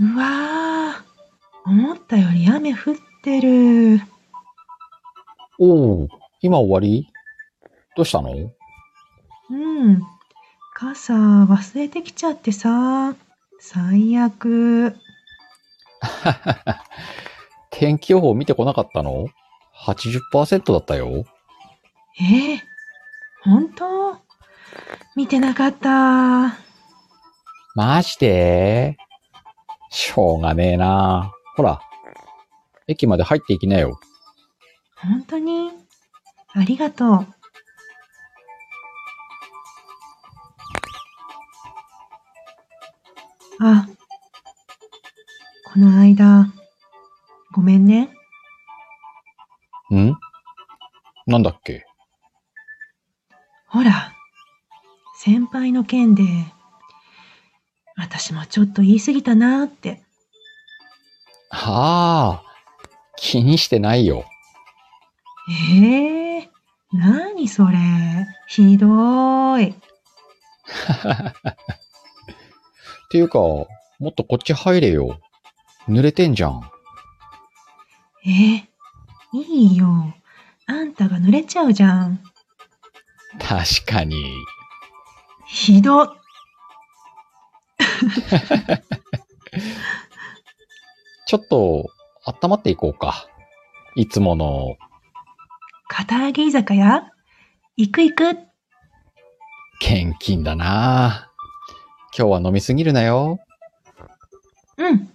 うわー、思ったより雨降ってる。おお、今終わり？どうしたの？うん。傘忘れてきちゃってさ。最悪。天気予報見てこなかったの ?80% だったよ。えー、本当？見てなかった。マジで？しょうがねえなほら、駅まで入っていきなよ。本当に？ありがとう。あ、この間、ごめんね。ん？なんだっけ？ほら、先輩の件で、私もちょっと言い過ぎたなーって。ああ、気にしてないよ。ええー、なにそれ。ひどーい。っていうか、もっとこっち入れよ。濡れてんじゃん。えー、いいよ。あんたが濡れちゃうじゃん。確かに。ひどっ。ちょっと、温まっていこうか。いつもの、片揚げ居酒屋？行く行く。献金だな今日は飲みすぎるなよ。うん。